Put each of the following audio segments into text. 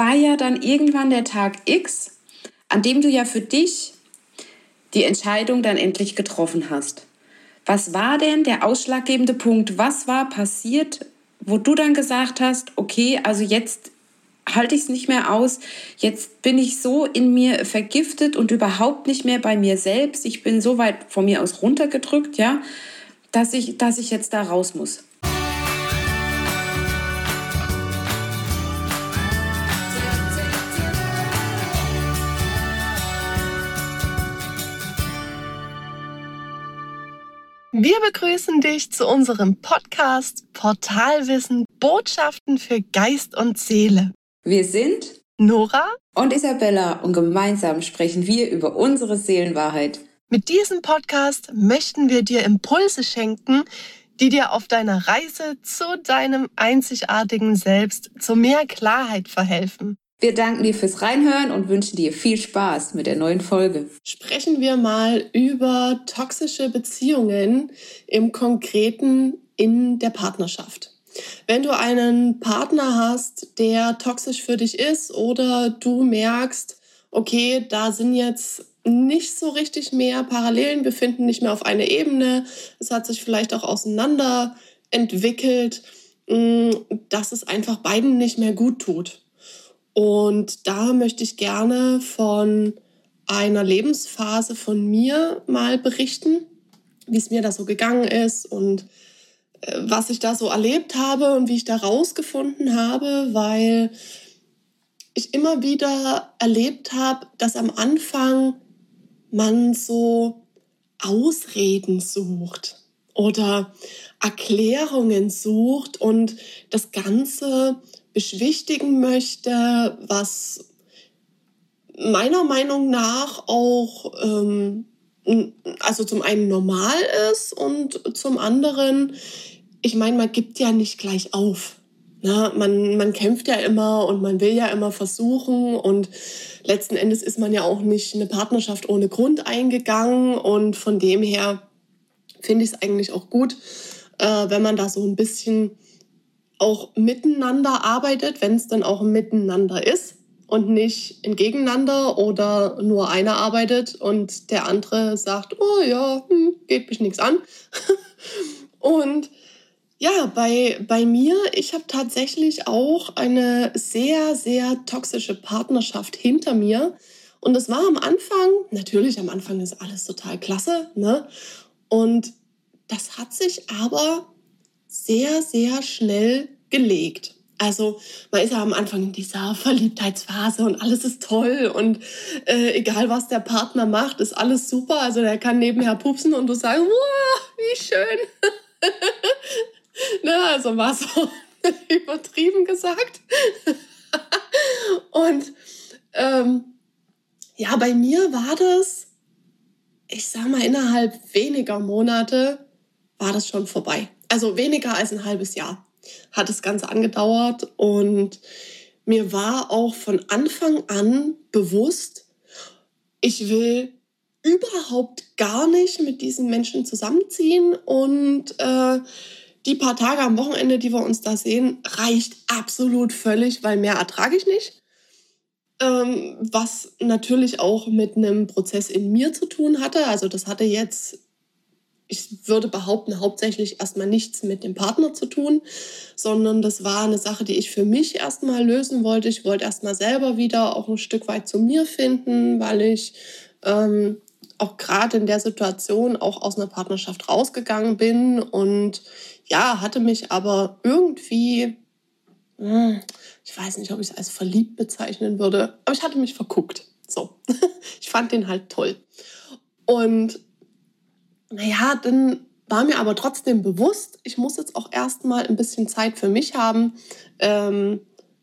war ja dann irgendwann der Tag X, an dem du ja für dich die Entscheidung dann endlich getroffen hast. Was war denn der ausschlaggebende Punkt? Was war passiert, wo du dann gesagt hast, okay, also jetzt halte ich es nicht mehr aus. Jetzt bin ich so in mir vergiftet und überhaupt nicht mehr bei mir selbst. Ich bin so weit von mir aus runtergedrückt, ja, dass ich, dass ich jetzt da raus muss. Wir begrüßen dich zu unserem Podcast Portalwissen Botschaften für Geist und Seele. Wir sind Nora und Isabella und gemeinsam sprechen wir über unsere Seelenwahrheit. Mit diesem Podcast möchten wir dir Impulse schenken, die dir auf deiner Reise zu deinem einzigartigen Selbst zu mehr Klarheit verhelfen. Wir danken dir fürs Reinhören und wünschen dir viel Spaß mit der neuen Folge. Sprechen wir mal über toxische Beziehungen im Konkreten in der Partnerschaft. Wenn du einen Partner hast, der toxisch für dich ist oder du merkst, okay, da sind jetzt nicht so richtig mehr Parallelen, wir finden nicht mehr auf einer Ebene, es hat sich vielleicht auch auseinander entwickelt, mm, dass es einfach beiden nicht mehr gut tut. Und da möchte ich gerne von einer Lebensphase von mir mal berichten, wie es mir da so gegangen ist und äh, was ich da so erlebt habe und wie ich da rausgefunden habe, weil ich immer wieder erlebt habe, dass am Anfang man so Ausreden sucht oder Erklärungen sucht und das Ganze beschwichtigen möchte, was meiner Meinung nach auch ähm, also zum einen normal ist und zum anderen, ich meine, man gibt ja nicht gleich auf. Ne? Man, man kämpft ja immer und man will ja immer versuchen und letzten Endes ist man ja auch nicht eine Partnerschaft ohne Grund eingegangen und von dem her finde ich es eigentlich auch gut, äh, wenn man da so ein bisschen auch miteinander arbeitet, wenn es dann auch miteinander ist und nicht in Gegeneinander oder nur einer arbeitet und der andere sagt, oh ja, hm, geht mich nichts an. und ja, bei, bei mir, ich habe tatsächlich auch eine sehr, sehr toxische Partnerschaft hinter mir. Und es war am Anfang, natürlich am Anfang ist alles total klasse, ne? Und das hat sich aber sehr, sehr schnell gelegt. Also man ist ja am Anfang in dieser Verliebtheitsphase und alles ist toll und äh, egal was der Partner macht, ist alles super. Also der kann nebenher pupsen und du sagst, wow, wie schön. ne, also war so übertrieben gesagt. und ähm, ja, bei mir war das, ich sag mal, innerhalb weniger Monate war das schon vorbei also weniger als ein halbes Jahr hat das Ganze angedauert und mir war auch von Anfang an bewusst, ich will überhaupt gar nicht mit diesen Menschen zusammenziehen und äh, die paar Tage am Wochenende, die wir uns da sehen, reicht absolut völlig, weil mehr ertrage ich nicht. Ähm, was natürlich auch mit einem Prozess in mir zu tun hatte. Also das hatte jetzt ich würde behaupten, hauptsächlich erstmal nichts mit dem Partner zu tun, sondern das war eine Sache, die ich für mich erstmal lösen wollte. Ich wollte erstmal selber wieder auch ein Stück weit zu mir finden, weil ich ähm, auch gerade in der Situation auch aus einer Partnerschaft rausgegangen bin und ja, hatte mich aber irgendwie, hm, ich weiß nicht, ob ich es als verliebt bezeichnen würde, aber ich hatte mich verguckt. So, ich fand den halt toll. Und naja, dann war mir aber trotzdem bewusst, ich muss jetzt auch erstmal ein bisschen Zeit für mich haben, ähm,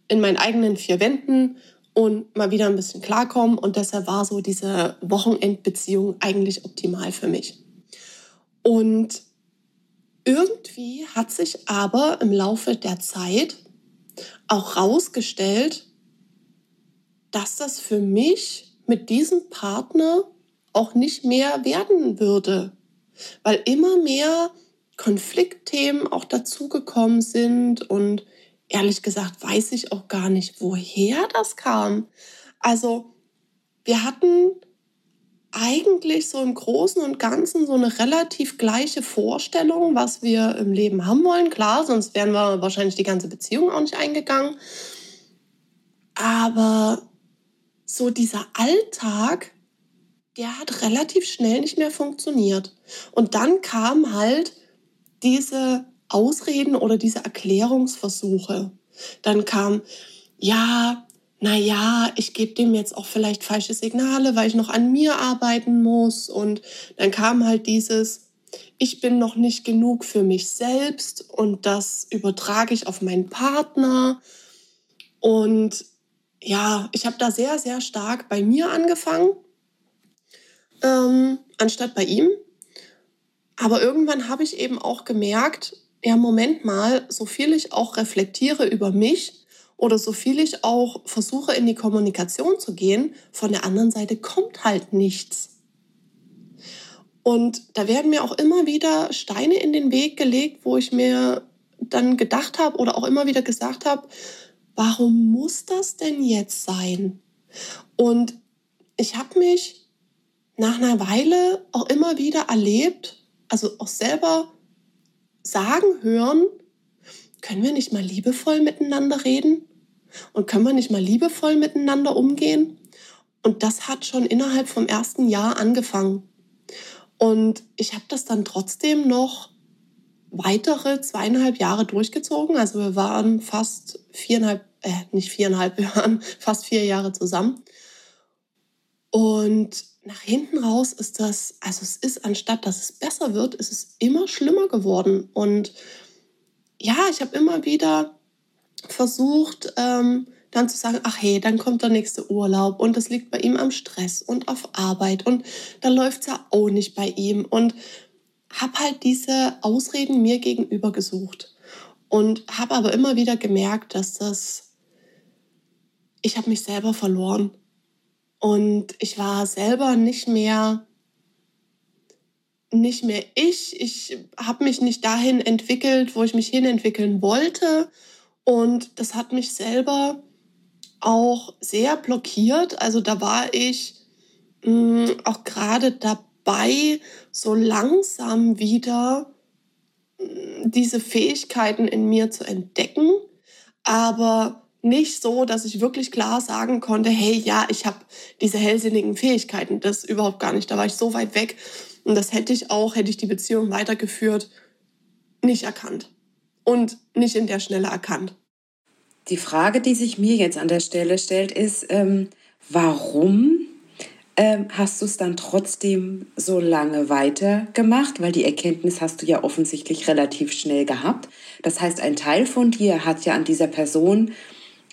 in meinen eigenen vier Wänden und mal wieder ein bisschen klarkommen. Und deshalb war so diese Wochenendbeziehung eigentlich optimal für mich. Und irgendwie hat sich aber im Laufe der Zeit auch rausgestellt, dass das für mich mit diesem Partner auch nicht mehr werden würde weil immer mehr Konfliktthemen auch dazugekommen sind und ehrlich gesagt weiß ich auch gar nicht, woher das kam. Also wir hatten eigentlich so im Großen und Ganzen so eine relativ gleiche Vorstellung, was wir im Leben haben wollen. Klar, sonst wären wir wahrscheinlich die ganze Beziehung auch nicht eingegangen. Aber so dieser Alltag, der hat relativ schnell nicht mehr funktioniert. Und dann kamen halt diese Ausreden oder diese Erklärungsversuche. Dann kam, ja, naja, ich gebe dem jetzt auch vielleicht falsche Signale, weil ich noch an mir arbeiten muss. Und dann kam halt dieses, ich bin noch nicht genug für mich selbst und das übertrage ich auf meinen Partner. Und ja, ich habe da sehr, sehr stark bei mir angefangen, ähm, anstatt bei ihm. Aber irgendwann habe ich eben auch gemerkt, ja, Moment mal, so viel ich auch reflektiere über mich, oder so viel ich auch versuche in die Kommunikation zu gehen, von der anderen Seite kommt halt nichts. Und da werden mir auch immer wieder Steine in den Weg gelegt, wo ich mir dann gedacht habe oder auch immer wieder gesagt habe, warum muss das denn jetzt sein? Und ich habe mich nach einer Weile auch immer wieder erlebt, also auch selber sagen hören, können wir nicht mal liebevoll miteinander reden? Und können wir nicht mal liebevoll miteinander umgehen? Und das hat schon innerhalb vom ersten Jahr angefangen. Und ich habe das dann trotzdem noch weitere zweieinhalb Jahre durchgezogen. Also wir waren fast viereinhalb, äh, nicht viereinhalb, wir waren fast vier Jahre zusammen. Und nach hinten raus ist das, also es ist, anstatt dass es besser wird, ist es immer schlimmer geworden. Und ja, ich habe immer wieder versucht, ähm, dann zu sagen, ach hey, dann kommt der nächste Urlaub und das liegt bei ihm am Stress und auf Arbeit und da läuft es ja auch nicht bei ihm und habe halt diese Ausreden mir gegenüber gesucht und habe aber immer wieder gemerkt, dass das, ich habe mich selber verloren und ich war selber nicht mehr nicht mehr ich. Ich habe mich nicht dahin entwickelt, wo ich mich hinentwickeln wollte und das hat mich selber auch sehr blockiert. Also da war ich mh, mm, auch gerade dabei, so langsam wieder mh, mm, diese Fähigkeiten in mir zu entdecken, aber nicht so, dass ich wirklich klar sagen konnte, hey, ja, ich habe diese hellsinnigen Fähigkeiten. Das überhaupt gar nicht. Da war ich so weit weg. Und das hätte ich auch, hätte ich die Beziehung weitergeführt, nicht erkannt und nicht in der Schnelle erkannt. Die Frage, die sich mir jetzt an der Stelle stellt, ist, ähm, warum ähm, hast du es dann trotzdem so lange weitergemacht? Weil die Erkenntnis hast du ja offensichtlich relativ schnell gehabt. Das heißt, ein Teil von dir hat ja an dieser Person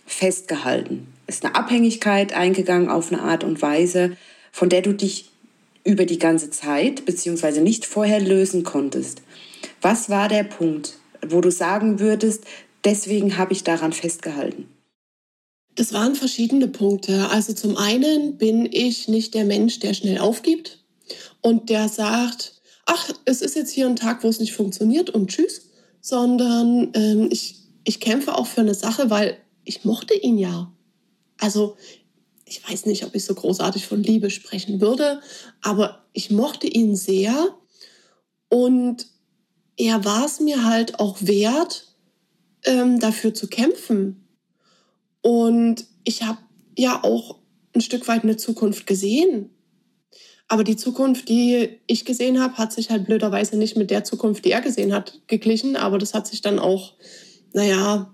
festgehalten. Ist eine Abhängigkeit eingegangen auf eine Art und Weise, von der du dich über die ganze Zeit beziehungsweise nicht vorher lösen konntest. Was war der Punkt, wo du sagen würdest, deswegen habe ich daran festgehalten? Das waren verschiedene Punkte. Also zum einen bin ich nicht der Mensch, der schnell aufgibt und der sagt, ach, es ist jetzt hier ein Tag, wo es nicht funktioniert und tschüss, sondern ähm, ich, ich kämpfe auch für eine Sache, weil ich mochte ihn ja. Also ich weiß nicht, ob ich so großartig von Liebe sprechen würde, aber ich mochte ihn sehr und er war es mir halt auch wert, ähm, dafür zu kämpfen. Und ich habe ja auch ein Stück weit eine Zukunft gesehen. Aber die Zukunft, die ich gesehen habe, hat sich halt blöderweise nicht mit der Zukunft, die er gesehen hat, geglichen. Aber das hat sich dann auch, naja,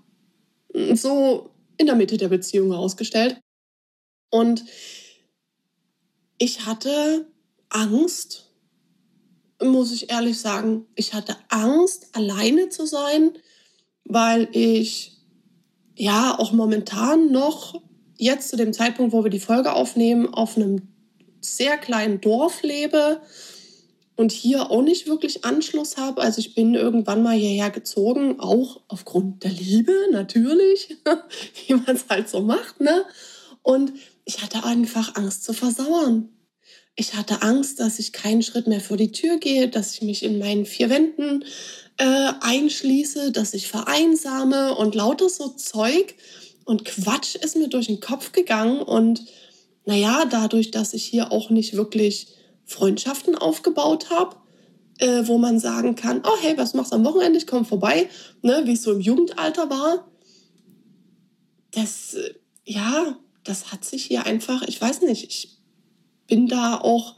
so in der Mitte der Beziehung herausgestellt. Und ich hatte Angst, muss ich ehrlich sagen. Ich hatte Angst, alleine zu sein, weil ich ja auch momentan noch jetzt zu dem Zeitpunkt, wo wir die Folge aufnehmen, auf einem sehr kleinen Dorf lebe und hier auch nicht wirklich Anschluss habe. Also ich bin irgendwann mal hierher gezogen, auch aufgrund der Liebe natürlich, wie man es halt so macht. Ne? Und ich hatte einfach Angst zu versauern. Ich hatte Angst, dass ich keinen Schritt mehr vor die Tür gehe, dass ich mich in meinen vier Wänden äh, einschließe, dass ich vereinsame und lauter so Zeug und Quatsch ist mir durch den Kopf gegangen und naja, dadurch, dass ich hier auch nicht wirklich Freundschaften aufgebaut habe, äh, wo man sagen kann, oh hey, was machst du am Wochenende? Ich komme vorbei, ne, wie es so im Jugendalter war. Das, äh, ja, das hat sich hier einfach, ich weiß nicht, ich bin da auch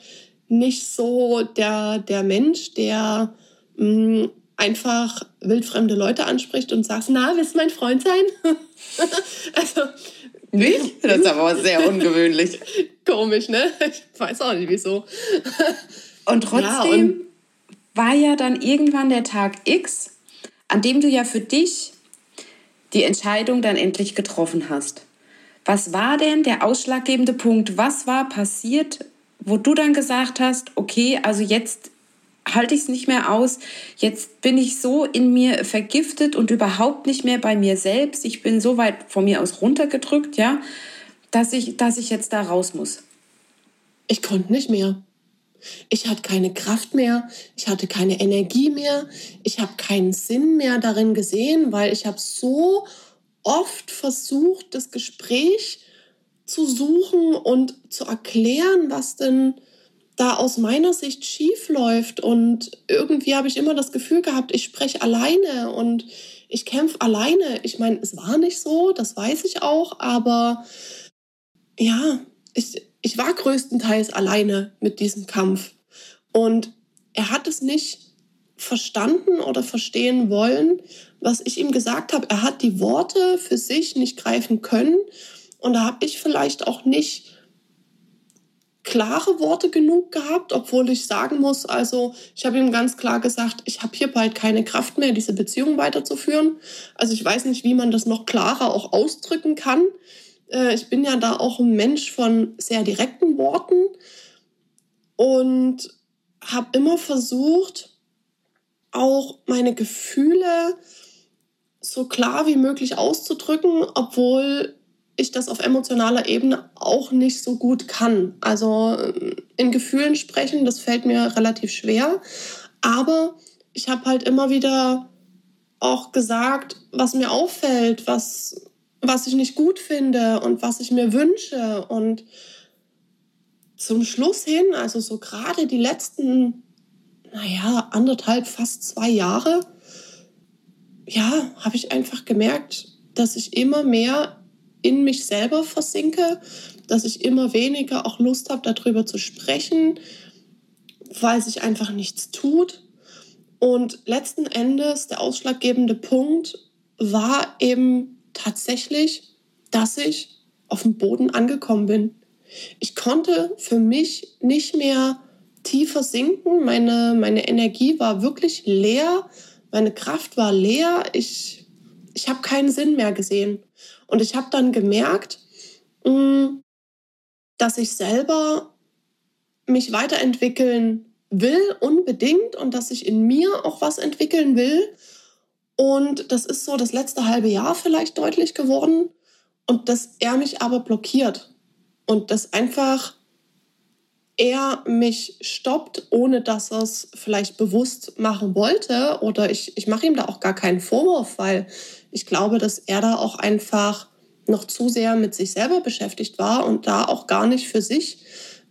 nicht so der, der Mensch, der mh, mm, einfach wildfremde Leute anspricht und sagt, na, willst du mein Freund sein? also, nicht? Das ist aber sehr ungewöhnlich. Komisch, ne? Ich weiß auch nicht wieso. Und trotzdem ja, und war ja dann irgendwann der Tag X, an dem du ja für dich die Entscheidung dann endlich getroffen hast. Was war denn der ausschlaggebende Punkt? Was war passiert, wo du dann gesagt hast, okay, also jetzt halte ich es nicht mehr aus. Jetzt bin ich so in mir vergiftet und überhaupt nicht mehr bei mir selbst. Ich bin so weit von mir aus runtergedrückt, ja, dass ich, dass ich jetzt da raus muss. Ich konnte nicht mehr. Ich hatte keine Kraft mehr, ich hatte keine Energie mehr, ich habe keinen Sinn mehr darin gesehen, weil ich habe so oft versucht, das Gespräch zu suchen und zu erklären, was denn da aus meiner Sicht schief läuft. Und irgendwie habe ich immer das Gefühl gehabt, ich spreche alleine und ich kämpfe alleine. Ich meine, es war nicht so, das weiß ich auch, aber ja, ich, ich war größtenteils alleine mit diesem Kampf. Und er hat es nicht verstanden oder verstehen wollen, was ich ihm gesagt habe. Er hat die Worte für sich nicht greifen können. Und da habe ich vielleicht auch nicht klare Worte genug gehabt, obwohl ich sagen muss, also ich habe ihm ganz klar gesagt, ich habe hier bald keine Kraft mehr, diese Beziehung weiterzuführen. Also ich weiß nicht, wie man das noch klarer auch ausdrücken kann. Äh, ich bin ja da auch ein Mensch von sehr direkten Worten und habe immer versucht, auch meine Gefühle so klar wie möglich auszudrücken, obwohl ich das auf emotionaler Ebene auch nicht so gut kann. Also ähm, in Gefühlen sprechen, das fällt mir relativ schwer. Aber ich habe halt immer wieder auch gesagt, was mir auffällt, was, was ich nicht gut finde und was ich mir wünsche. Und zum Schluss hin, also so gerade die letzten, naja, anderthalb, fast zwei Jahre, ja, habe ich einfach gemerkt, dass ich immer mehr in mich selber versinke, dass ich immer weniger auch Lust habe, darüber zu sprechen, weil sich einfach nichts tut. Und letzten Endes der ausschlaggebende Punkt war eben tatsächlich, dass ich auf dem Boden angekommen bin. Ich konnte für mich nicht mehr tiefer sinken. Meine, meine Energie war wirklich leer. Meine Kraft war leer. Ich, ich habe keinen Sinn mehr gesehen. Und ich habe dann gemerkt, mm, dass ich selber mich weiterentwickeln will, unbedingt, und dass ich in mir auch was entwickeln will. Und das ist so das letzte halbe Jahr vielleicht deutlich geworden. Und dass er mich aber blockiert. Und dass einfach er mich stoppt, ohne dass er es vielleicht bewusst machen wollte. Oder ich, ich mache ihm da auch gar keinen Vorwurf, weil ich glaube, dass er da auch einfach noch zu sehr mit sich selber beschäftigt war und da auch gar nicht für sich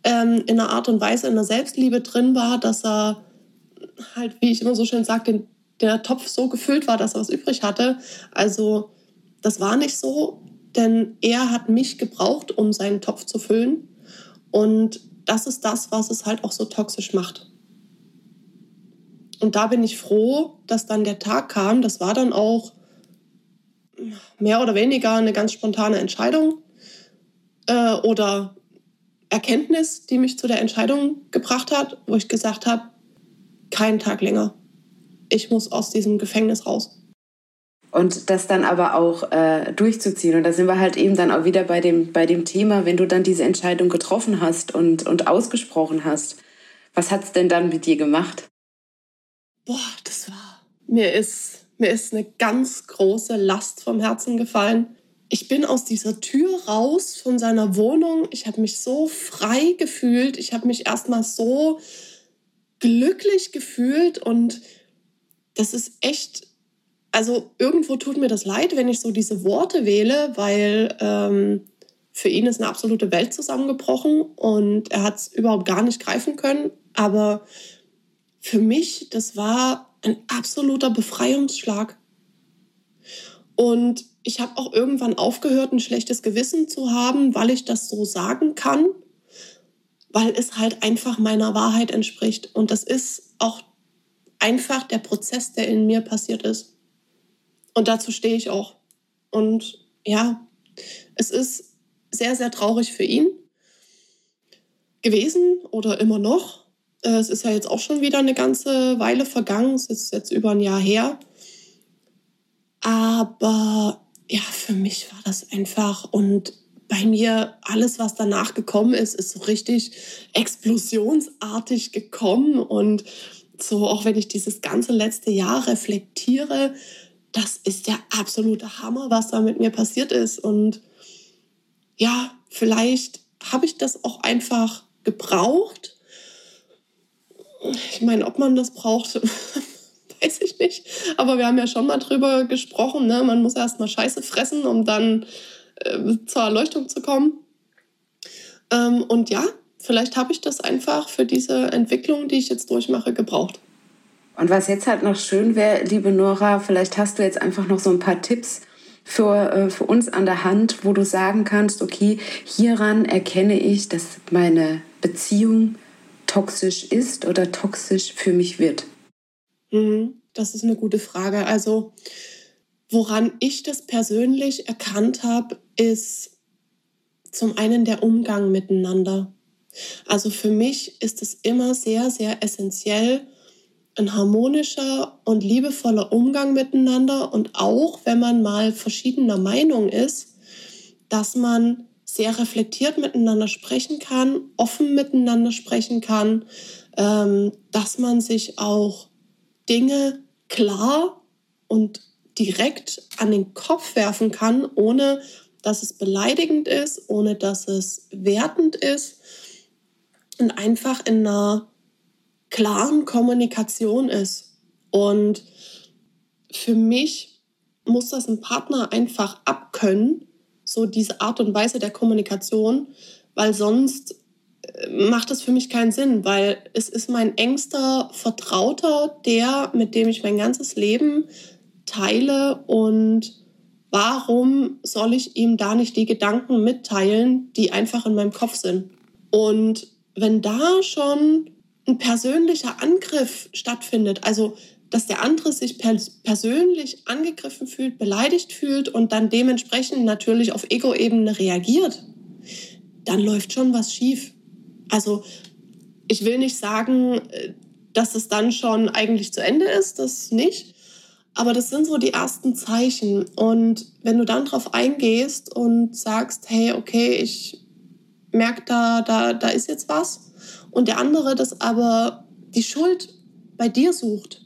ähm, in einer Art und Weise in der Selbstliebe drin war, dass er halt, wie ich immer so schön sage, der Topf so gefüllt war, dass er was übrig hatte. Also das war nicht so, denn er hat mich gebraucht, um seinen Topf zu füllen. Und das ist das, was es halt auch so toxisch macht. Und da bin ich froh, dass dann der Tag kam. Das war dann auch mehr oder weniger eine ganz spontane Entscheidung äh, oder Erkenntnis, die mich zu der Entscheidung gebracht hat, wo ich gesagt habe, keinen Tag länger. Ich muss aus diesem Gefängnis raus. Und das dann aber auch äh, durchzuziehen. Und da sind wir halt eben dann auch wieder bei dem, bei dem Thema, wenn du dann diese Entscheidung getroffen hast und, und ausgesprochen hast. Was hat es denn dann mit dir gemacht? Boah, das war. Mir ist mir ist eine ganz große Last vom Herzen gefallen. Ich bin aus dieser Tür raus von seiner Wohnung. Ich habe mich so frei gefühlt. Ich habe mich erstmal so glücklich gefühlt und das ist echt, also irgendwo tut mir das leid, wenn ich so diese Worte wähle, weil ähm, für ihn ist eine absolute Welt zusammengebrochen und er hat es überhaupt gar nicht greifen können. Aber für mich, das war ein absoluter Befreiungsschlag. Und ich habe auch irgendwann aufgehört, ein schlechtes Gewissen zu haben, weil ich das so sagen kann, weil es halt einfach meiner Wahrheit entspricht. Und das ist auch einfach der Prozess, der in mir passiert ist. Und dazu stehe ich auch. Und ja, es ist sehr, sehr traurig für ihn gewesen oder immer noch. Äh, es ist ja jetzt auch schon wieder eine ganze Weile vergangen. Es ist jetzt über ein Jahr her. Aber ja, für mich war das einfach und bei mir alles, was danach gekommen ist, ist so richtig explosionsartig gekommen und so, auch wenn ich dieses ganze letzte Jahr reflektiere, das ist der absolute Hammer, was da mit mir passiert ist. Und ja, vielleicht habe ich das auch einfach gebraucht. Ich meine, ob man das braucht, weiß ich nicht. Aber wir haben ja schon mal drüber gesprochen. Ne? Man muss erst mal Scheiße fressen, um dann äh, zur Erleuchtung zu kommen. Ähm, und ja, vielleicht habe ich das einfach für diese Entwicklung, die ich jetzt durchmache, gebraucht. Und was jetzt halt noch schön wäre, liebe Nora, vielleicht hast du jetzt einfach noch so ein paar Tipps für, äh, für uns an der Hand, wo du sagen kannst, okay, hieran erkenne ich, dass meine Beziehung toxisch ist oder toxisch für mich wird. Mhm, das ist eine gute Frage. Also, woran ich das persönlich erkannt habe, ist zum einen der Umgang miteinander. Also für mich ist es immer sehr, sehr essentiell, ein harmonischer und liebevoller Umgang miteinander und auch wenn man mal verschiedener Meinung ist, dass man sehr reflektiert miteinander sprechen kann, offen miteinander sprechen kann, ähm, dass man sich auch Dinge klar und direkt an den Kopf werfen kann, ohne dass es beleidigend ist, ohne dass es wertend ist und einfach in einer klaren Kommunikation ist. Und für mich muss das ein Partner einfach abkönnen, so diese Art und Weise der Kommunikation, weil sonst äh, macht es für mich keinen Sinn, weil es ist mein engster Vertrauter, der, mit dem ich mein ganzes Leben teile und warum soll ich ihm da nicht die Gedanken mitteilen, die einfach in meinem Kopf sind? Und wenn da schon ein persönlicher Angriff stattfindet, also dass der andere sich persönlich angegriffen fühlt, beleidigt fühlt und dann dementsprechend natürlich auf Ego-Ebene reagiert, dann läuft schon was schief. Also ich will nicht sagen, äh, dass es dann schon eigentlich zu Ende ist, das nicht. Aber das sind so die ersten Zeichen. Und wenn du dann drauf eingehst und sagst, hey, okay, ich merke da, da, da ist jetzt was, und der andere das aber die Schuld bei dir sucht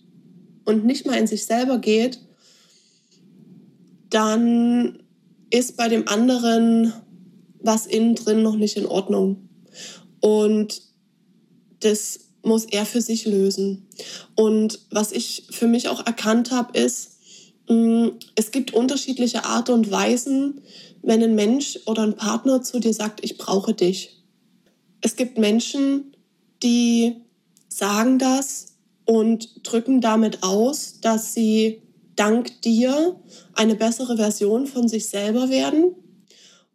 und nicht mal in sich selber geht, dann ist bei dem anderen was innen drin noch nicht in Ordnung. Und das muss er für sich lösen. Und was ich für mich auch erkannt habe, ist, mm, es gibt unterschiedliche Art und Weisen, wenn ein Mensch oder ein Partner zu dir sagt, ich brauche dich. Es gibt Menschen, die sagen das und drücken damit aus, dass sie dank dir eine bessere Version von sich selber werden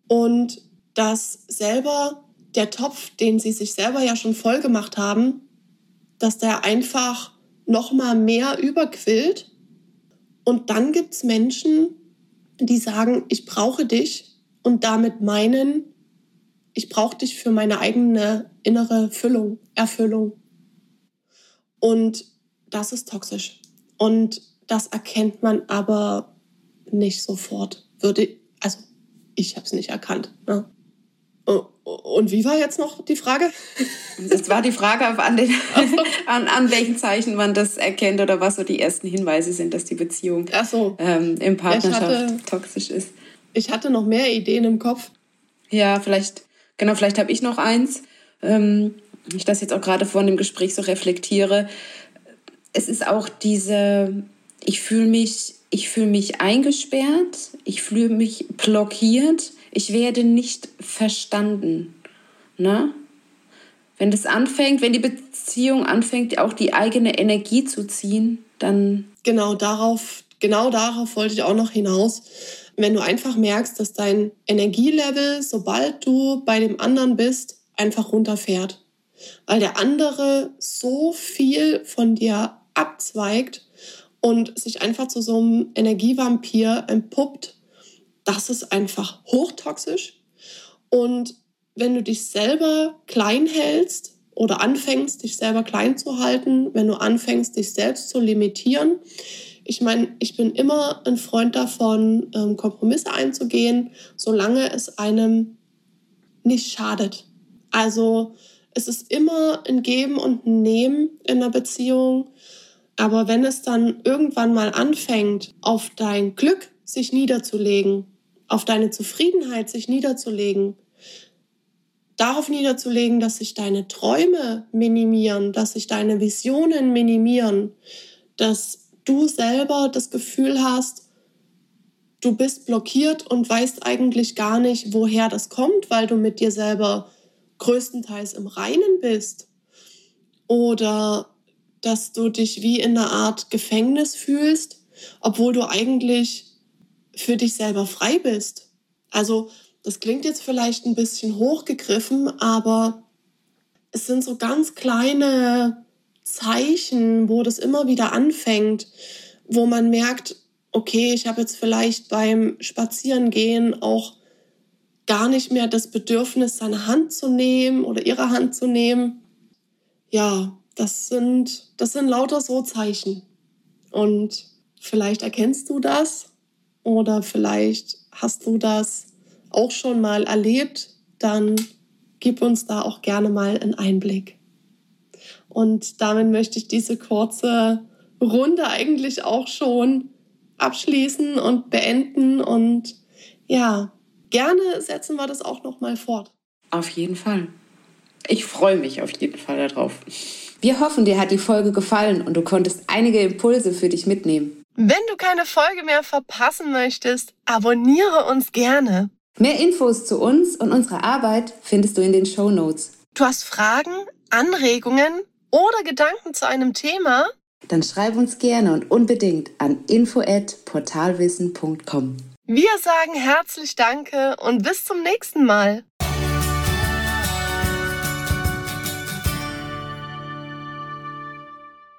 und dass selber der Topf, den sie sich selber ja schon voll gemacht haben, dass der einfach noch mal mehr überquillt. Und dann gibt es Menschen, die sagen, ich brauche dich und damit meinen, ich brauche dich für meine eigene innere Füllung, Erfüllung. Und das ist toxisch. Und das erkennt man aber nicht sofort. Würde, also ich habe es nicht erkannt. Ne? Und wie war jetzt noch die Frage? Das war die Frage, an, den, an, an, welchen Zeichen man das erkennt oder was so die ersten Hinweise sind, dass die Beziehung so. ähm, im Partnerschaft hatte, toxisch ist. Ich hatte noch mehr Ideen im Kopf. Ja, vielleicht, genau, vielleicht habe ich noch eins. Ähm, ich das jetzt auch gerade vor dem Gespräch so reflektiere. es ist auch diese, ich fühle mich, ich fühle mich eingesperrt, ich fühle mich blockiert, ich werde nicht verstanden. Ne? Wenn das anfängt, wenn die Beziehung anfängt, auch die eigene Energie zu ziehen, dann. Genau darauf, genau darauf wollte ich auch noch hinaus. Wenn du einfach merkst, dass dein Energielevel, sobald du bei dem anderen bist, einfach runterfährt. Weil der andere so viel von dir abzweigt und sich einfach zu so einem Energievampir entpuppt, das ist einfach hochtoxisch. Und wenn du dich selber klein hältst oder anfängst, dich selber klein zu halten, wenn du anfängst, dich selbst zu limitieren, ich meine, ich bin immer ein Freund davon, ähm, Kompromisse einzugehen, solange es einem nicht schadet. Also es ist immer ein Geben und ein Nehmen in einer Beziehung. Aber wenn es dann irgendwann mal anfängt, auf dein Glück sich niederzulegen, auf deine Zufriedenheit sich niederzulegen, darauf niederzulegen, dass sich deine Träume minimieren, dass sich deine Visionen minimieren, dass du selber das Gefühl hast, du bist blockiert und weißt eigentlich gar nicht, woher das kommt, weil du mit dir selber größtenteils im Reinen bist. Oder dass du dich wie in einer Art Gefängnis fühlst, obwohl du eigentlich für dich selber frei bist. Also das klingt jetzt vielleicht ein bisschen hochgegriffen, aber es sind so ganz kleine Zeichen, wo das immer wieder anfängt, wo man merkt, okay, ich habe jetzt vielleicht beim Spazierengehen auch gar nicht mehr das Bedürfnis, seine Hand zu nehmen oder ihre Hand zu nehmen. Ja, das sind, das sind lauter so Zeichen. Und vielleicht erkennst du das oder vielleicht hast du das auch schon mal erlebt, dann gib uns da auch gerne mal einen Einblick. Und damit möchte ich diese kurze Runde eigentlich auch schon abschließen und beenden. Und ja, gerne setzen wir das auch noch mal fort. Auf jeden Fall. Ich freue mich auf jeden Fall darauf. Wir hoffen, dir hat die Folge gefallen und du konntest einige Impulse für dich mitnehmen. Wenn du keine Folge mehr verpassen möchtest, abonniere uns gerne. Mehr Infos zu uns und unserer Arbeit findest du in den Show Notes. Du hast Fragen, Anregungen oder Gedanken zu einem Thema? Dann schreib uns gerne und unbedingt an info@portalwissen.com. Wir sagen herzlich Danke und bis zum nächsten Mal.